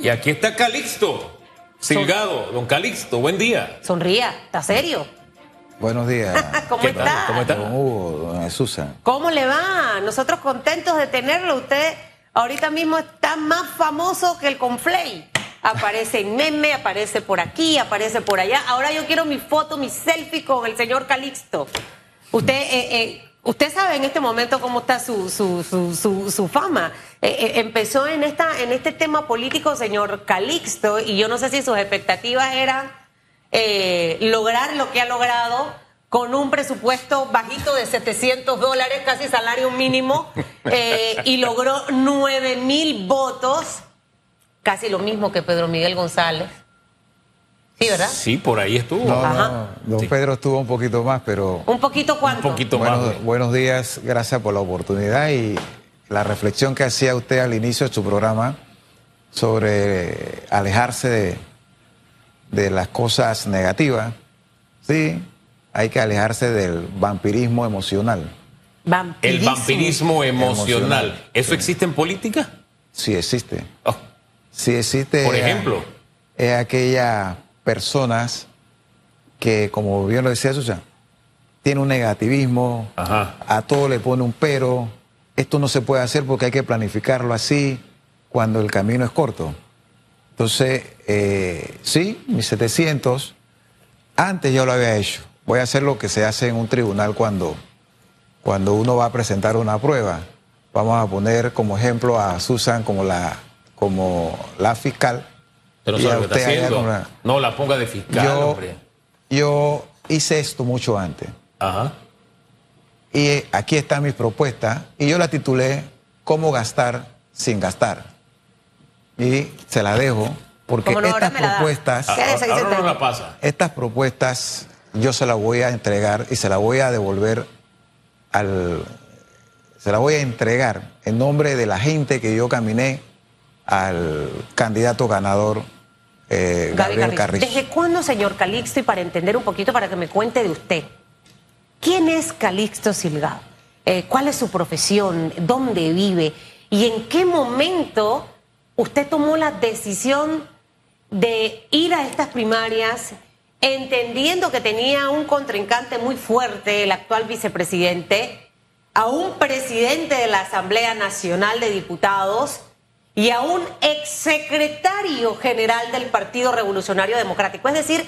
Y aquí está Calixto, Silgado, don Calixto, buen día. Sonría, ¿está serio? Buenos días. ¿Cómo ¿Qué tal? está? ¿Cómo está? Don Hugo, don Susan. ¿Cómo le va? Nosotros contentos de tenerlo. Usted ahorita mismo está más famoso que el Conflay. Aparece en meme, aparece por aquí, aparece por allá. Ahora yo quiero mi foto, mi selfie con el señor Calixto. Usted, eh, eh, usted sabe en este momento cómo está su, su, su, su, su fama. Eh, eh, empezó en, esta, en este tema político, señor Calixto, y yo no sé si sus expectativas eran eh, lograr lo que ha logrado con un presupuesto bajito de 700 dólares, casi salario mínimo, eh, y logró 9 mil votos, casi lo mismo que Pedro Miguel González. Sí, ¿verdad? Sí, por ahí estuvo. No, Ajá. no, don Sí. Pedro estuvo un poquito más, pero Un poquito cuánto. Un poquito más. buenos, güey. buenos días, gracias por la oportunidad y la reflexión que hacía usted al inicio de su programa sobre alejarse de, de las cosas negativas. Sí, hay que alejarse del vampirismo emocional. El Vampirísimo. vampirismo emocional. Emocional. ¿Eso existe en política? Sí existe. Oh, Sí existe. Por eh, ejemplo. Es aquellas personas que, como bien lo decía Susan, tiene un negativismo, Ajá. a todo le pone un pero, esto no se puede hacer porque hay que planificarlo así cuando el camino es corto. Entonces, eh, sí, mis 700, antes yo lo había hecho. Voy a hacer lo que se hace en un tribunal cuando, cuando uno va a presentar una prueba. Vamos a poner como ejemplo a Susan como la, como la fiscal. Pero no usted como No la ponga de fiscal, yo, hombre. yo hice esto mucho antes. Ajá. Y aquí están mis propuestas. Y yo la titulé ¿Cómo gastar sin gastar? Y se la dejo porque estas propuestas, Ahora no la pasa. estas propuestas yo se las voy a entregar y se las voy a devolver al, se las voy a entregar en nombre de la gente que yo caminé al candidato ganador eh, Gabriel. Carrizo. ¿Desde cuándo, señor Calixto, y para entender un poquito, para que me cuente de usted, quién es Calixto Silgado? Eh, ¿Cuál es su profesión? ¿Dónde vive? ¿Y en qué momento usted tomó la decisión de ir a estas primarias, entendiendo que tenía un contrincante muy fuerte, el actual vicepresidente, a un presidente de la Asamblea Nacional de Diputados y a un exsecretario general del Partido Revolucionario Democrático. Es decir,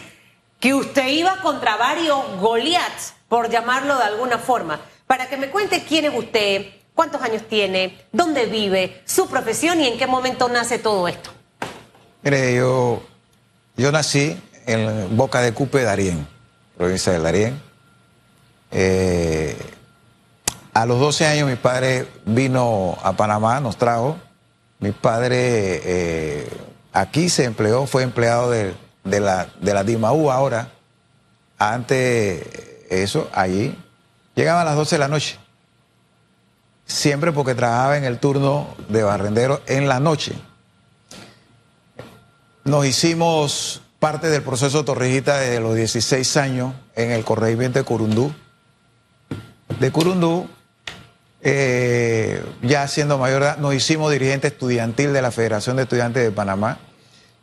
que usted iba contra varios Goliaths, por llamarlo de alguna forma. Para que me cuente quién es usted, cuántos años tiene, dónde vive, su profesión y en qué momento nace todo esto. Mire, yo, yo nací en Boca de Cupe, Darién, provincia del Darién. Eh, a los 12 años mi padre vino a Panamá, nos trajo. Mi padre eh, aquí se empleó, fue empleado de, de la, de la DIMAU ahora. Antes eso, allí. Llegaba a las 12 de la noche. Siempre porque trabajaba en el turno de barrendero en la noche. Nos hicimos parte del proceso Torrijita desde los 16 años en el corregimiento de Curundú. De Curundú, eh, ya siendo mayor edad, nos hicimos dirigente estudiantil de la Federación de Estudiantes de Panamá.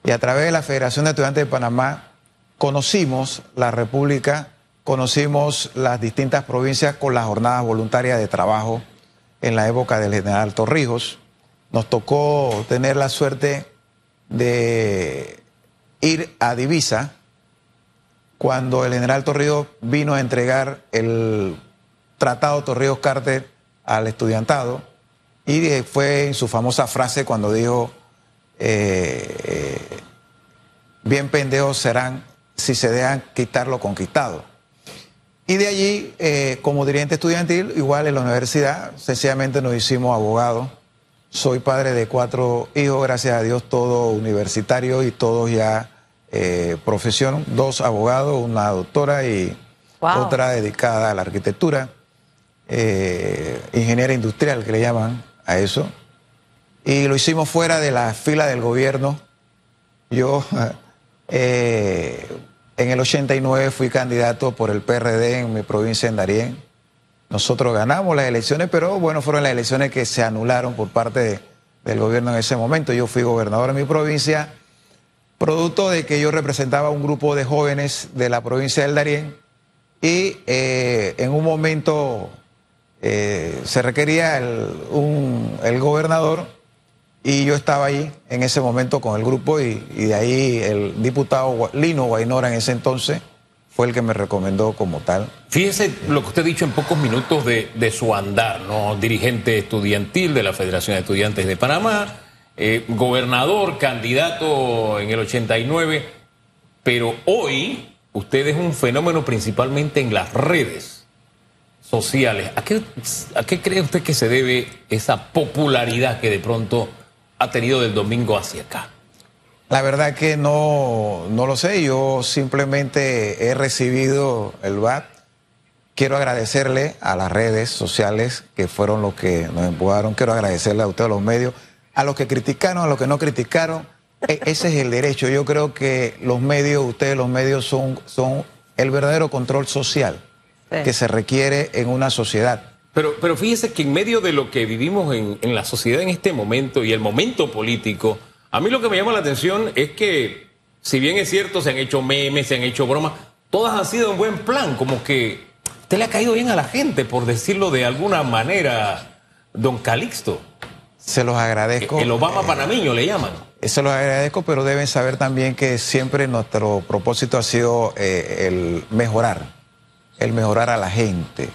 Y a través de la Federación de Estudiantes de Panamá conocimos la República, conocimos las distintas provincias con las jornadas voluntarias de trabajo en la época del general Torrijos. Nos tocó tener la suerte de ir a Divisa cuando el general Torrijos vino a entregar el tratado Torrijos Carter al estudiantado y fue en su famosa frase cuando dijo eh, eh, bien pendejos serán si se dejan quitar lo conquistado. Y de allí, eh, como dirigente estudiantil, igual en la universidad, sencillamente nos hicimos abogados. Soy padre de cuatro hijos, gracias a Dios, todos universitarios y todos ya eh, profesión, dos abogados, una doctora y Wow. otra dedicada a la arquitectura, eh, ingeniera industrial que le llaman a eso. Y lo hicimos fuera de la fila del gobierno. Yo eh, en el 89 fui candidato por el PRD en mi provincia en Darién. Nosotros ganamos las elecciones, pero bueno, fueron las elecciones que se anularon por parte de, del gobierno en ese momento. Yo fui gobernador en mi provincia, producto de que yo representaba un grupo de jóvenes de la provincia del Darién y eh, en un momento eh, se requería el gobernador y yo estaba ahí en ese momento con el grupo y, de ahí el diputado Lino Guainora en ese entonces fue el que me recomendó como tal. Fíjese lo que usted ha dicho en pocos minutos de, de su andar, ¿no? Dirigente estudiantil de la Federación de Estudiantes de Panamá, eh, gobernador, candidato en el 89, pero hoy usted es un fenómeno principalmente en las redes sociales. ¿A qué, ¿A qué cree usted que se debe esa popularidad que de pronto ha tenido del domingo hacia acá? La verdad que no, no lo sé, yo simplemente he recibido el VAT. Quiero agradecerle a las redes sociales que fueron los que nos empujaron. Quiero agradecerle a ustedes los medios, a los que criticaron, a los que no criticaron. E- ese es el derecho. Yo creo que los medios, ustedes los medios son, son el verdadero control social Sí. que se requiere en una sociedad. Pero, pero fíjese que en medio de lo que vivimos en, en la sociedad en este momento y el momento político, a mí lo que me llama la atención es que, si bien es cierto, se han hecho memes, se han hecho bromas, todas han sido en buen plan, como que usted le ha caído bien a la gente, por decirlo de alguna manera, don Calixto. Se los agradezco. El Obama panameño le llaman. Se los agradezco, pero deben saber también que siempre nuestro propósito ha sido eh, el mejorar, el mejorar a la gente.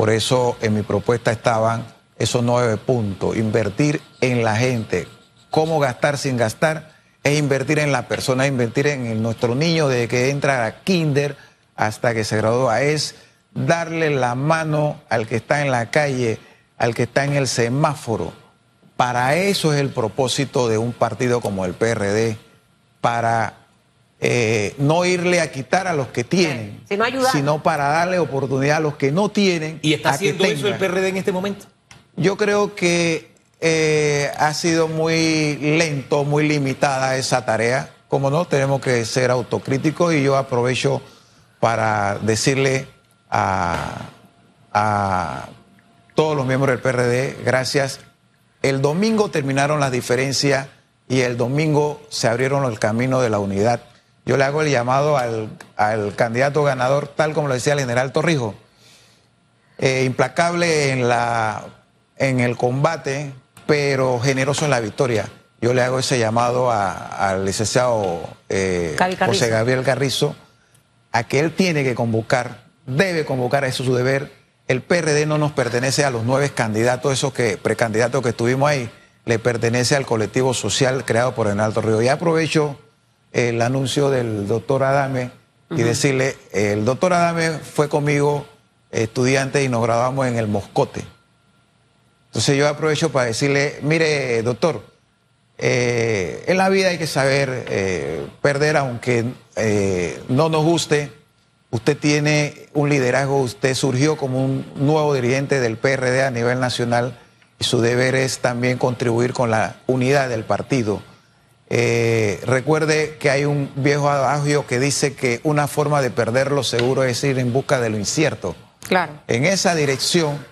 Por eso en mi propuesta estaban esos nueve puntos, invertir en la gente. ¿Cómo gastar sin gastar? Es invertir en la persona, invertir en el- nuestro niño desde que entra a kinder hasta que se gradúa. Es darle la mano al que está en la calle, al que está en el semáforo. Para eso es el propósito de un partido como el PRD, para eh, no irle a quitar a los que tienen, sino ayudar. sino para darle oportunidad a los que no tienen. ¿Y está haciendo eso el. PRD en este momento? Yo creo que eh, ha sido muy lento, muy limitada esa tarea. Como no, tenemos que ser autocríticos y yo aprovecho para decirle a, a todos los miembros del PRD, gracias. El domingo terminaron las diferencias y el domingo se abrieron el camino de la unidad. Yo le hago el llamado al, al candidato ganador, tal como lo decía el general Torrijos eh, implacable en, la, en el combate, pero generoso en la victoria. Yo le hago ese llamado al licenciado eh. José Gabriel Carrizo, a que él tiene que convocar, debe convocar, eso es su deber. El PRD no nos pertenece a los nueve candidatos, esos que, precandidatos que estuvimos ahí, le pertenece al colectivo social creado por Renaldo Río. Y aprovecho el anuncio del doctor Adame y decirle, el doctor Adame fue conmigo estudiante y nos graduamos en el Moscote. Entonces yo aprovecho para decirle, mire, doctor, eh, en la vida hay que saber eh, perder aunque eh, no nos guste. Usted tiene un liderazgo, usted surgió como un nuevo dirigente del PRD a nivel nacional y su deber es también contribuir con la unidad del partido. Eh, recuerde que hay un viejo adagio que dice que una forma de perder lo seguro es ir en busca de lo incierto. Claro. En esa dirección,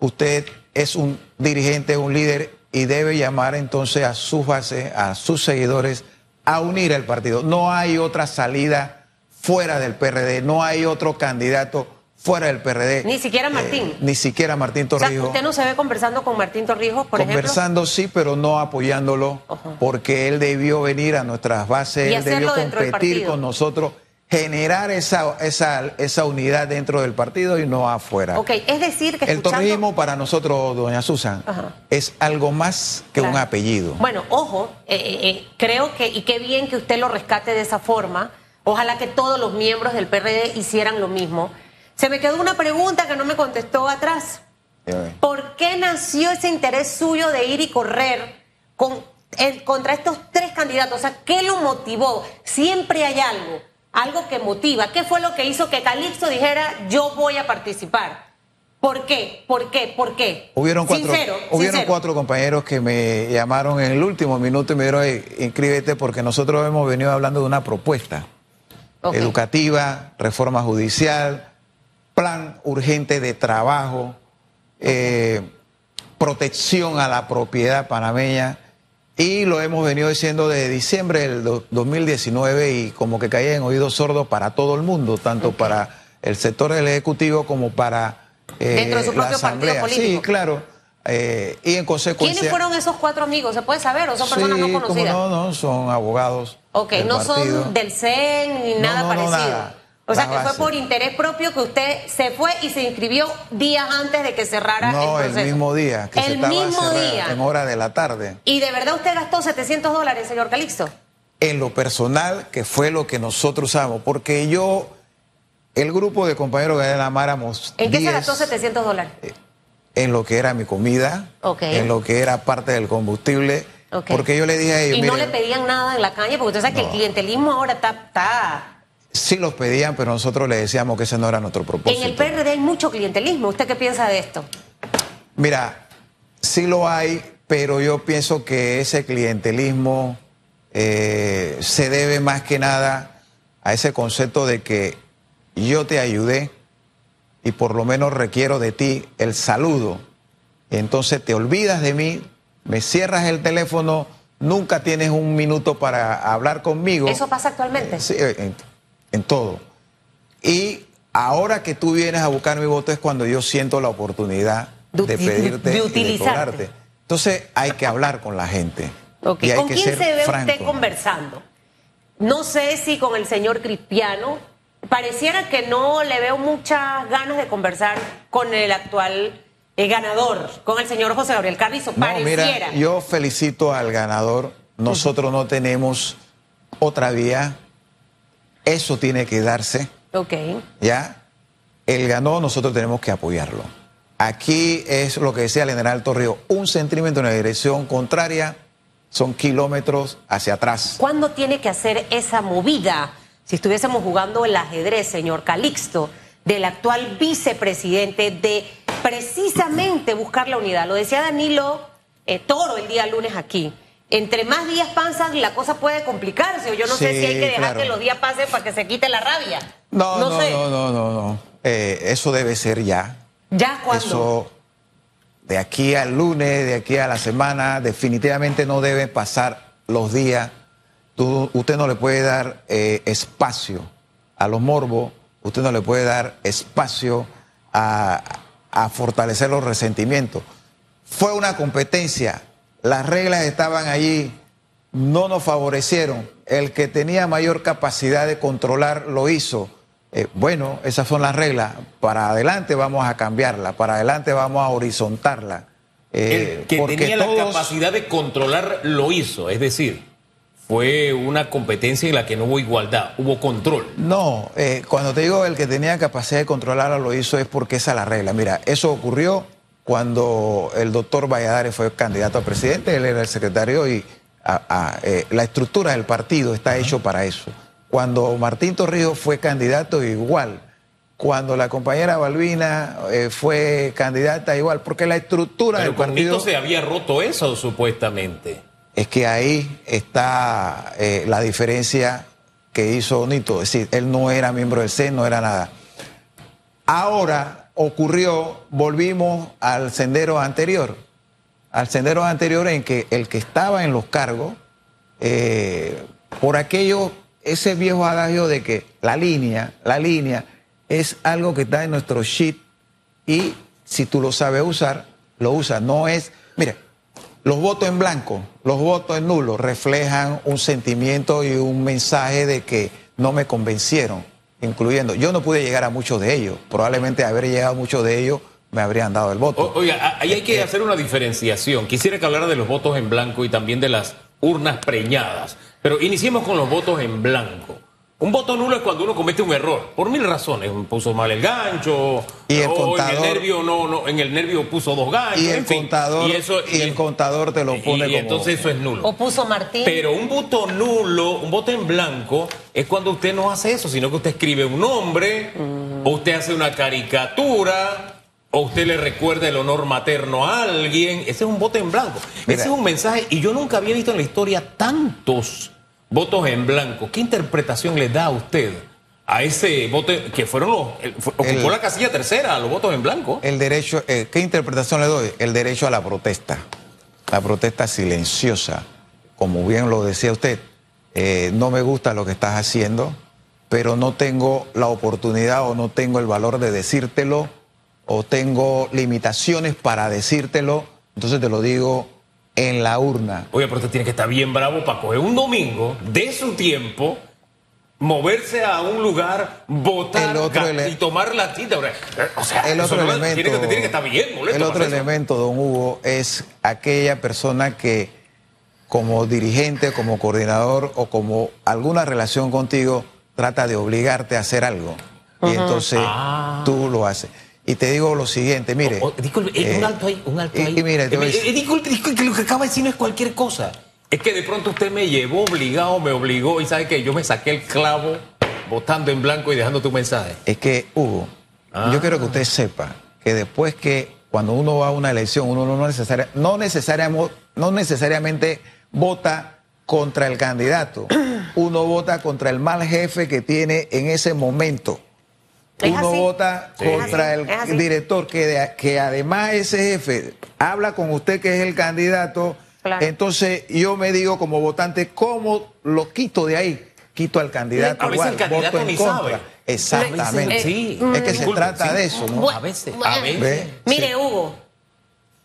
usted es un dirigente, un líder y debe llamar entonces a su base, a sus seguidores, a unir el partido. No hay otra salida fuera del PRD, no hay otro candidato fuera del PRD. Ni siquiera Martín. Eh, ni siquiera Martín O sea, Torrijos. usted no se ve conversando con Martín Torrijos, por Conversando sí, pero no apoyándolo, porque él debió venir a nuestras bases, Y él debió competir con nosotros, generar esa, esa, esa unidad dentro del partido y no afuera. ejemplo? Ok, es decir que El escuchando... torrijismo para nosotros, doña Susan, es algo más que un apellido. Bueno, ojo, eh, eh, eh, creo que, y qué bien que usted lo rescate de esa forma. Ojalá que todos los miembros del PRD hicieran lo mismo. Se me quedó una pregunta que no me contestó atrás. ¿Por qué nació ese interés suyo de ir y correr con, contra estos tres candidatos? O sea, ¿qué lo motivó? Siempre hay algo, algo que motiva. ¿Qué fue lo que hizo que Calixto dijera, yo voy a participar? ¿Por qué? ¿Por qué? ¿Por qué? Hubieron cuatro, Sincero, hubieron sincero. cuatro compañeros que me llamaron en el último minuto y me dijeron, "Ey, inscríbete porque nosotros hemos venido hablando de una propuesta educativa, reforma judicial, plan urgente de trabajo, eh, protección a la propiedad panameña y lo hemos venido diciendo desde diciembre del 2019 y como que caía en oídos sordos para todo el mundo, tanto para el sector del Ejecutivo como para eh, Dentro de su propio Partido político. Sí, claro. Eh, y en consecuencia. ¿Quiénes fueron esos cuatro amigos? ¿Se puede saber? ¿O son personas no conocidas? no, no, son abogados. Ok, no son del CEN ni nada parecido. O sea, que fue por interés propio que usted se fue y se inscribió días antes de que cerrara no, el proceso. el mismo día. Que el se estaba mismo día. En hora de la tarde. ¿Y de verdad usted gastó 700 dólares, señor Calixto? En lo personal, que fue lo que nosotros usamos. Porque yo, el grupo de compañeros que amáramos. ¿En qué se gastó 700 dólares? Eh, en lo que era mi comida, en lo que era parte del combustible. Porque yo le dije a ellos. ¿Y no le pedían nada en la calle? Porque usted sabe que el clientelismo ahora está Sí los pedían, pero nosotros le decíamos que ese no era nuestro propósito. En el PRD hay mucho clientelismo. ¿Usted qué piensa de esto? Mira, sí lo hay, pero yo pienso que ese clientelismo eh, se debe más que nada a ese concepto de que yo te ayudé y por lo menos requiero de ti el saludo. Entonces te olvidas de mí, me cierras el teléfono, nunca tienes un minuto para hablar conmigo. ¿Eso pasa actualmente? sí, en todo. Y ahora que tú vienes a buscar mi voto es cuando yo siento la oportunidad de, pedirte de utilizarte. Entonces hay que hablar con la gente. Okay. ¿Con quién se ve usted conversando? No sé si con el señor Cristiano. Pareciera que no le veo muchas ganas de conversar con el actual eh, ganador, con el señor José Gabriel Carrizo. No, Pareciera. Mira, yo felicito al ganador. Nosotros no tenemos otra vía eso tiene que darse. Ok. ¿Ya? Él ganó, nosotros tenemos que apoyarlo. Aquí es lo que decía el general Torrio, un centímetro en la dirección contraria son kilómetros hacia atrás. ¿Cuándo tiene que hacer esa movida? Si estuviésemos jugando el ajedrez, señor Calixto, del actual vicepresidente, de precisamente buscar la unidad. Lo decía Danilo eh, Toro el día lunes aquí entre más días pasan, la cosa puede complicarse. O yo no sé si hay que dejar que los días pasen para que se quite la rabia. No, no, no, no, no, no. Eh, eso debe ser ya. ¿Ya cuándo? Eso, de aquí al lunes, de aquí a la semana, definitivamente no deben pasar los días. usted no le puede dar eh, espacio a los morbos, usted no le puede dar espacio a, a fortalecer los resentimientos. Fue una competencia las reglas estaban allí, no nos favorecieron. El que tenía mayor capacidad de controlar lo hizo. Eh, bueno, esas son las reglas. Para adelante vamos a cambiarla, para adelante vamos a horizontarla. Eh, el que tenía la capacidad de controlar lo hizo, es decir, fue una competencia en la que no hubo igualdad, hubo control. No, eh, cuando te digo el que tenía capacidad de controlar lo hizo es porque esa es la regla. Mira, eso ocurrió cuando el doctor Valladares fue candidato a presidente, él era el secretario y eh, la estructura del partido está hecho para eso. Cuando Martín Torrijos fue candidato, igual. Cuando la compañera Balbina eh, fue candidata, igual. Porque la estructura del partido. se había roto eso, supuestamente. Es que ahí está eh, la diferencia que hizo Nito. Es decir, él no era miembro del CEN, no era nada. Ahora ocurrió, volvimos al sendero anterior, al sendero anterior en que el que estaba en los cargos, eh, por aquello, ese viejo adagio de que la línea, la línea es algo que está en nuestro sheet y si tú lo sabes usar, lo usas. No es, mire, los votos en blanco, los votos en nulo reflejan un sentimiento y un mensaje de que no me convencieron incluyendo. Yo no pude llegar a muchos de ellos. Probablemente haber llegado a muchos de ellos me habrían dado el voto. oiga, ahí hay que hacer una diferenciación. Quisiera que hablara de los votos en blanco y también de las urnas preñadas. Pero iniciemos con los votos en blanco. Un voto nulo es cuando uno comete un error, por mil razones. Puso mal el gancho, y el contador, en el nervio no, no, en el nervio puso dos ganchos. Y el contador, y, eso, y, el contador te lo pone y, entonces eso es nulo. O puso Martín. Pero un voto nulo, un voto en blanco, es cuando usted no hace eso, sino que usted escribe un nombre, mm. o usted hace una caricatura, o usted le recuerda el honor materno a alguien. Ese es un voto en blanco. Ese es un mensaje, y yo nunca había visto en la historia tantos votos en blanco. ¿Qué interpretación le da a usted a ese voto que fueron los ocupó la casilla tercera, los votos en blanco. El derecho, eh, ¿qué interpretación le doy? El derecho a la protesta, la protesta silenciosa, como bien lo decía usted. Eh, no me gusta lo que estás haciendo, pero no tengo la oportunidad o no tengo el valor de decírtelo o tengo limitaciones para decírtelo, entonces te lo digo en la urna. Oye, pero usted tiene que estar bien bravo para coger un domingo de su tiempo moverse a un lugar, votar y tomar la cita. O sea, el otro elemento, tiene, que, estar bien El otro elemento, don Hugo, es aquella persona que como dirigente, como coordinador o como alguna relación contigo trata de obligarte a hacer algo. Y entonces ah. tú lo haces. Y te digo lo siguiente, mire. Oh, oh, disculpe, eh, un alto ahí, un alto ahí. Y, mire, eh, disculpe, disculpe, lo que acaba de decir no es cualquier cosa. Es que de pronto usted me llevó obligado, me obligó y sabe que yo me saqué el clavo votando en blanco y dejando tu mensaje. Es que, Hugo, yo ah. quiero que usted sepa que después que cuando uno va a una elección, uno no, no, necesariamente, no necesariamente vota contra el candidato, uno vota contra el mal jefe que tiene en ese momento. Uno vota contra el director que, que además ese jefe habla con usted que es el candidato entonces yo me digo como votante, ¿cómo lo quito de ahí? Quito al candidato. A veces el candidato ni sabe. Exactamente. sí. Es que se trata de eso, ¿no? a veces. A veces. Mire, Hugo,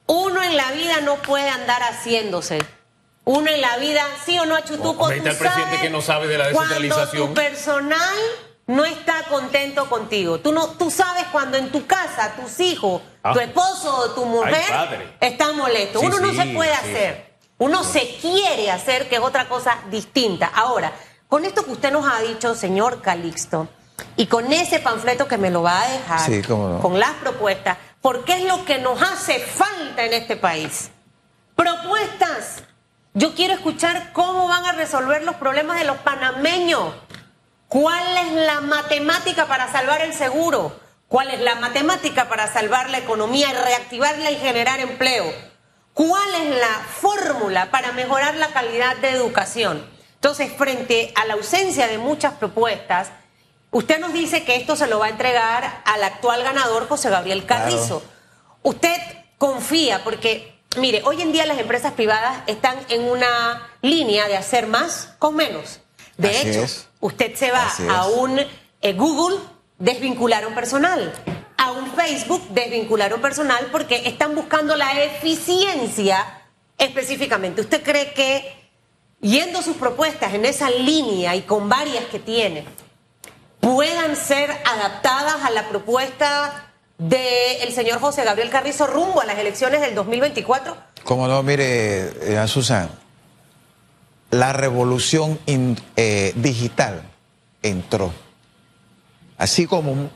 uno en la vida no puede andar haciéndose. Uno en la vida, sí o no, Chutuco, tú el presidente que no sabe de la descentralización. Cuando tu personal no está contento contigo. Tú no, tú sabes cuando en tu casa tus hijos, tu ah. esposo o tu mujer están molestos. Uno no se puede hacer. Uno se quiere hacer, que es otra cosa distinta. Ahora, con esto que usted nos ha dicho, señor Calixto, y con ese panfleto que me lo va a dejar, con las propuestas, porque es lo que nos hace falta en este país. Propuestas. Yo quiero escuchar cómo van a resolver los problemas de los panameños. ¿Cuál es la matemática para salvar el seguro? ¿Cuál es la matemática para salvar la economía y reactivarla y generar empleo? ¿Cuál es la fórmula para mejorar la calidad de educación? Entonces, frente a la ausencia de muchas propuestas, usted nos dice que esto se lo va a entregar al actual ganador José Gabriel Carrizo. Usted confía porque, mire, hoy en día las empresas privadas están en una línea de hacer más con menos. De hecho, usted se va a un eh, Google, desvincularon personal a un Facebook desvincular un personal porque están buscando la eficiencia específicamente. ¿Usted cree que yendo sus propuestas en esa línea y con varias que tiene, puedan ser adaptadas a la propuesta del señor José Gabriel Carrizo rumbo a las elecciones del 2024? Como no, mire, eh, Susan, la revolución eh, digital entró. Así como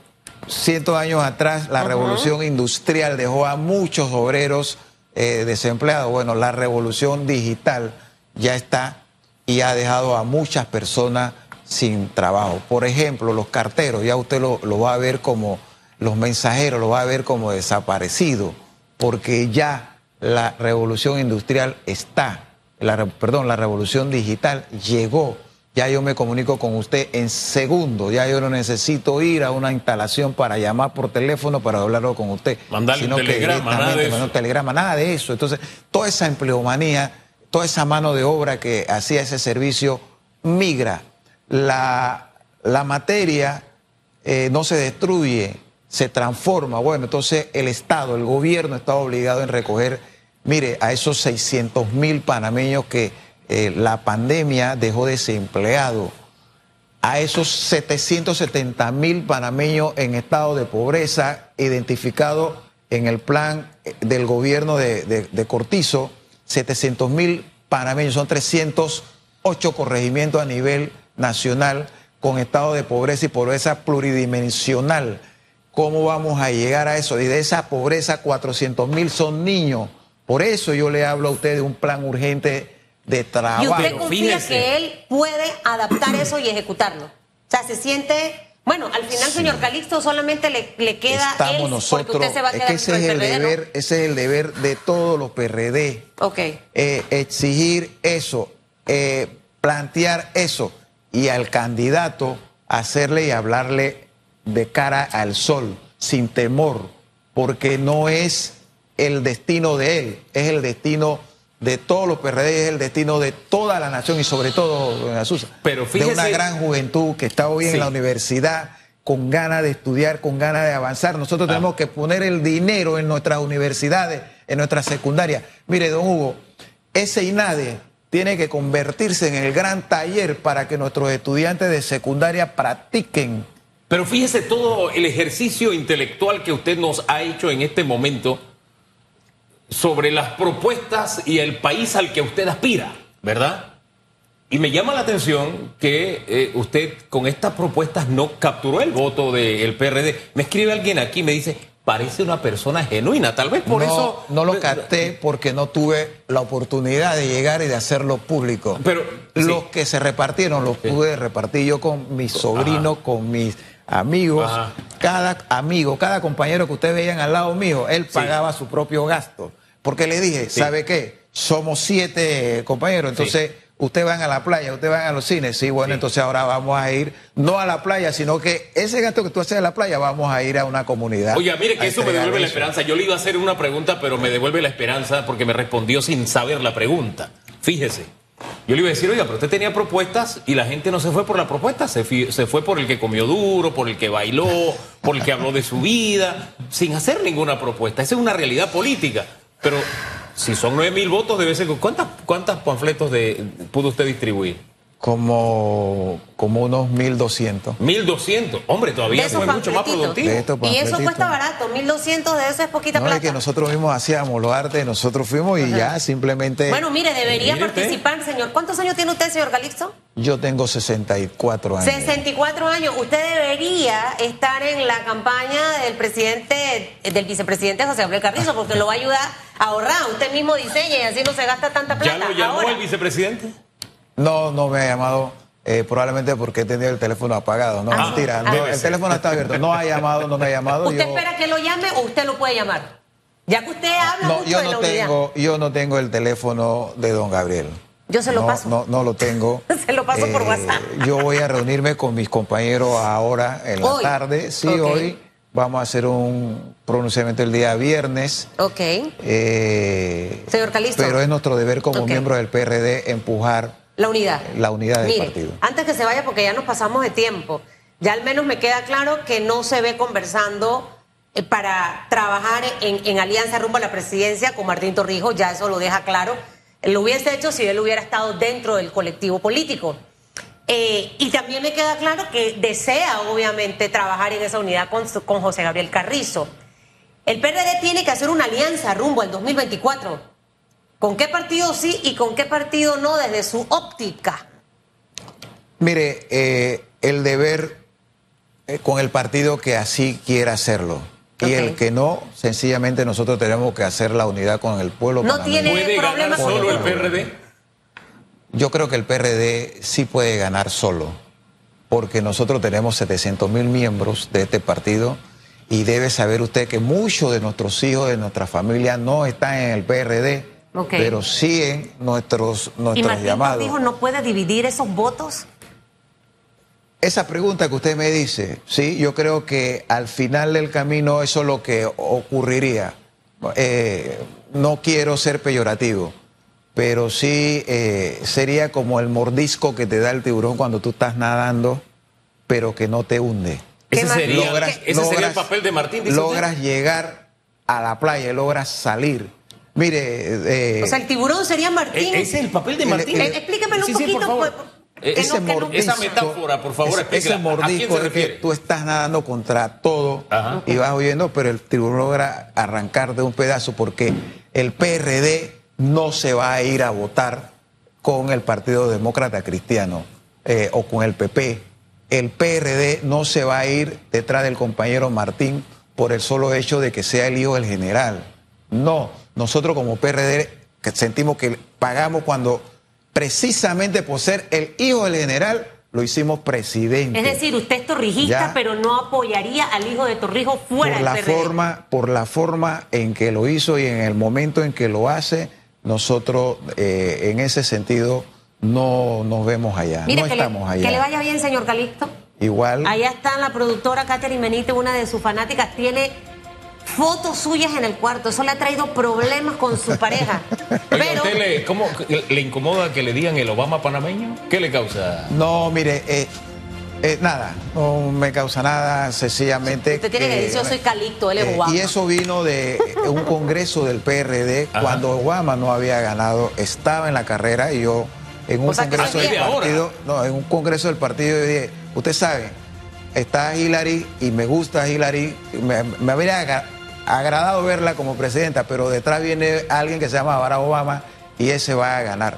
cientos de años atrás la revolución industrial dejó a muchos obreros eh, desempleados. Bueno, la revolución digital ya está y ha dejado a muchas personas sin trabajo. Por ejemplo, los carteros, ya usted lo, va a ver como, los mensajeros lo va a ver como desaparecido, porque ya la revolución industrial está, la, perdón, la revolución digital llegó ya yo me comunico con usted en segundo, ya yo no necesito ir a una instalación para llamar por teléfono para hablarlo con usted. Mandarle un telegrama, nada de eso. telegrama, nada de eso. Entonces, toda esa empleomanía, toda esa mano de obra que hacía ese servicio migra. La, la materia eh, no se destruye, se transforma. Bueno, entonces el Estado, el gobierno está obligado en recoger, mire, a esos 600 mil panameños que eh, la pandemia dejó desempleado a esos 770 mil panameños en estado de pobreza identificados en el plan eh, del gobierno de, Cortizo, 700 mil panameños, son 308 corregimientos a nivel nacional con estado de pobreza y pobreza pluridimensional. ¿Cómo vamos a llegar a eso? Y de esa pobreza, 400 mil son niños. Por eso yo le hablo a usted de un plan urgente de trabajo. ¿Y usted confía que él puede adaptar eso y ejecutarlo? O sea, se siente... Bueno, al final, señor Calixto, solamente le, le queda Estamos él nosotros, usted se va a quedar es que ese es el, deber, ese es el deber de todos los PRD. Ok. Eh, exigir eso, eh, plantear eso y al candidato hacerle y hablarle de cara al sol, sin temor, porque no es el destino de él, es el destino de todos los PRD, es el destino de toda la nación y sobre todo, de Pero de fíjese- una gran juventud que está hoy Sí. en la universidad con ganas de estudiar, con ganas de avanzar. Nosotros Ah. tenemos que poner el dinero en nuestras universidades, en nuestras secundarias. Mire, don Hugo, ese INADE tiene que convertirse en el gran taller para que nuestros estudiantes de secundaria practiquen. Pero fíjese todo el ejercicio intelectual que usted nos ha hecho en este momento sobre las propuestas y el país al que usted aspira, ¿verdad? Y me llama la atención que eh, usted con estas propuestas no capturó el voto del PRD. Me escribe alguien aquí, me dice, parece una persona genuina, tal vez por no, eso... no lo capté porque no tuve la oportunidad de llegar y de hacerlo público. Pero, los sí. que se repartieron los pude repartir yo con mis sobrinos, con mis amigos. Ajá. Cada amigo, cada compañero que ustedes veían al lado mío, él pagaba su propio gasto. Porque le dije, Sí. ¿sabe qué? Somos siete compañeros, entonces ustedes van a la playa, ustedes van a los cines. Sí, bueno, Sí. entonces ahora vamos a ir, no a la playa, sino que ese gasto que tú haces en la playa, vamos a ir a una comunidad. Oiga, mire que eso me devuelve la esperanza. Yo le iba a hacer una pregunta, pero me devuelve la esperanza porque me respondió sin saber la pregunta. Fíjese. Yo le iba a decir, oiga, pero usted tenía propuestas y la gente no se fue por la propuesta, se fue por el que comió duro, por el que bailó, por el que habló de su vida, sin hacer ninguna propuesta. Esa es una realidad política. Pero si son nueve mil votos, debe ser. ¿Cuántas, cuántas panfletos de, pudo usted distribuir? Como, como unos 1.200. 1200. Hombre, todavía fue mucho más productivo. Y eso cuesta barato, 1.200 de eso es poquita No es plata. que nosotros mismos hacíamos los artes, nosotros fuimos y ya simplemente. Bueno, mire, debería Mire usted. participar, señor. ¿Cuántos años tiene usted, señor Calixto? Yo tengo 64 años. 64 años. Usted debería estar en la campaña del presidente, del vicepresidente José Gabriel Carrizo, porque lo va a ayudar a ahorrar. Usted mismo diseña y así no se gasta tanta plata. ¿Ya lo llamó Ahora, el vicepresidente? No, no me ha llamado. eh, probablemente porque he tenido el teléfono apagado. No, Ah, mentira. ah. no, el ser. teléfono está abierto. No ha llamado, no me ha llamado. ¿Usted yo, espera que lo llame o usted lo puede llamar? Ya que usted habla no, mucho yo de la no unidad. tengo, yo no tengo el teléfono de don Gabriel. Yo se lo no, paso. No, no lo tengo. Eh, Se lo paso por WhatsApp. Yo voy a reunirme con mis compañeros ahora en la Hoy. tarde. Sí, hoy vamos a hacer un pronunciamiento el día viernes. Ok. Eh, Señor Calixto. Pero es nuestro deber como Ok. miembro del PRD empujar La unidad. la unidad del Mire, partido. Antes que se vaya, porque ya nos pasamos de tiempo, ya al menos me queda claro que no se ve conversando eh, para trabajar en, en alianza rumbo a la presidencia con Martín Torrijos, ya eso lo deja claro. Lo hubiese hecho si él hubiera estado dentro del colectivo político. Eh, y también me queda claro que desea, obviamente, trabajar en esa unidad con, con José Gabriel Carrizo. El PRD tiene que hacer una alianza rumbo al 2024. ¿Con qué partido sí y con qué partido no desde su óptica? Mire, eh, el deber eh, con el partido que así quiera hacerlo. Y el que no, sencillamente nosotros tenemos que hacer la unidad con el pueblo. No tiene- ¿Puede problema ganar solo el el PRD? Yo creo que el PRD sí puede ganar solo, porque nosotros tenemos 700 mil miembros de este partido y debe saber usted que muchos de nuestros hijos, de nuestra familia, no están en el PRD, Pero sí en nuestros, ¿Y nuestros Martín llamados. Cortijo no puede dividir esos votos? Esa pregunta que usted me dice, sí, yo creo que al final del camino eso es lo que ocurriría. Eh, no quiero ser peyorativo, pero sí eh, sería como el mordisco que te da el tiburón cuando tú estás nadando, pero que no te hunde. ¿Qué Ese sería, Logras- ese sería el papel de Martín. dice logras llegar a la playa, logras salir. Mire, eh, O sea, el tiburón sería. Martín. E- Ese es el papel de el- Martín. el- Eh, explíquemelo Sí, un sí, por poquito. favor. pues, que ese no- que no- mordisco, esa metáfora, por favor, ese-. Ese ¿A quién mordisco que refiere? tú estás nadando contra todo Ajá. y vas huyendo, pero el tiburón logra arrancar de un pedazo porque el PRD no se va a ir a votar con el Partido Demócrata Cristiano eh, o con el PP. El PRD no se va a ir detrás del compañero Martín por el solo hecho de que sea el hijo del general. No, nosotros como PRD que sentimos que pagamos cuando precisamente por ser el hijo del general lo hicimos presidente. Es decir, usted es torrijista, Ya. pero no apoyaría al hijo de Torrijos fuera por la del forma, por la forma en que lo hizo y en el momento en que lo hace, nosotros eh, en ese sentido no nos vemos allá, Mire, no le, estamos allá. que le vaya bien, señor Calixto. igual. Allá está la productora Catherine Benítez, una de sus fanáticas, tiene fotos suyas en el cuarto. Eso le ha traído problemas con su pareja. Pero ¿usted le, cómo, le incomoda que le digan el Obama panameño? ¿Qué le causa? No, mire, eh, eh, nada, no me causa nada, sencillamente. usted tiene que decir, yo soy Calixto, él es eh, Obama. y eso vino de eh, un congreso del PRD Ajá. cuando Obama no había ganado, estaba en la carrera y yo en un O sea, que congreso del partido, no, en un congreso del partido yo dije, usted sabe, está Hillary y me gusta Hillary, me, me habría agradado verla como presidenta, pero detrás viene alguien que se llama Barack Obama y ese va a ganar.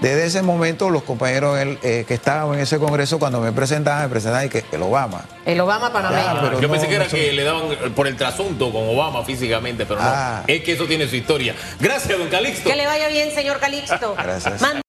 Desde ese momento los compañeros él, eh, que estaban en ese congreso cuando me presentaban, me presentaban y que el Obama. el Obama panameño. Ah, Yo no, pensé que era no que le daban por el trasunto con Obama físicamente, pero no. Ah. Es que eso tiene su historia. Gracias, don Calixto. Que le vaya bien, señor Calixto. Gracias. Mande-